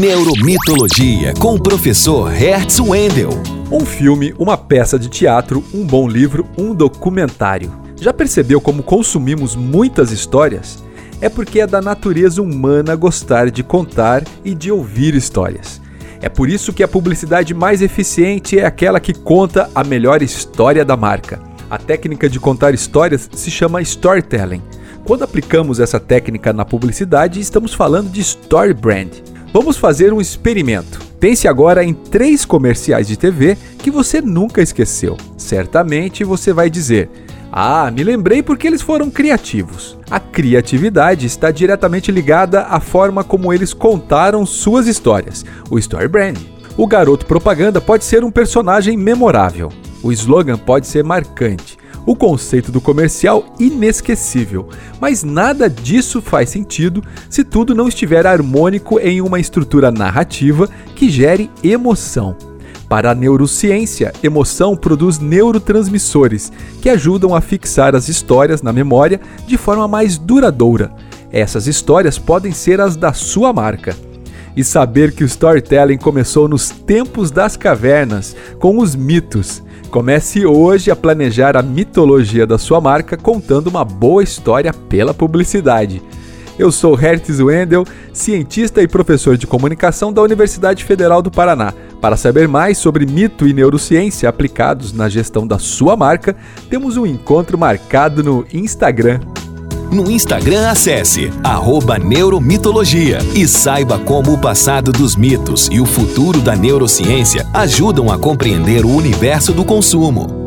Neuromitologia com o professor Hertz Wendel. Um filme, uma peça de teatro, um bom livro, um documentário. Já percebeu como consumimos muitas histórias? É porque é da natureza humana gostar de contar e de ouvir histórias. É por isso que a publicidade mais eficiente é aquela que conta a melhor história da marca. A técnica de contar histórias se chama storytelling. Quando aplicamos essa técnica na publicidade, estamos falando de story brand. Vamos fazer um experimento. Pense agora em três comerciais de TV que você nunca esqueceu. Certamente você vai dizer: Ah, me lembrei porque eles foram criativos. A criatividade está diretamente ligada à forma como eles contaram suas histórias, o story brand. O garoto propaganda pode ser um personagem memorável. O slogan pode ser marcante o conceito do comercial inesquecível, mas nada disso faz sentido se tudo não estiver harmônico em uma estrutura narrativa que gere emoção. Para a neurociência, emoção produz neurotransmissores que ajudam a fixar as histórias na memória de forma mais duradoura. Essas histórias podem ser as da sua marca e saber que o storytelling começou nos tempos das cavernas, com os mitos. Comece hoje a planejar a mitologia da sua marca contando uma boa história pela publicidade. Eu sou Hertz Wendel, cientista e professor de comunicação da Universidade Federal do Paraná. Para saber mais sobre mito e neurociência aplicados na gestão da sua marca, temos um encontro marcado no Instagram. No Instagram, acesse Neuromitologia e saiba como o passado dos mitos e o futuro da neurociência ajudam a compreender o universo do consumo.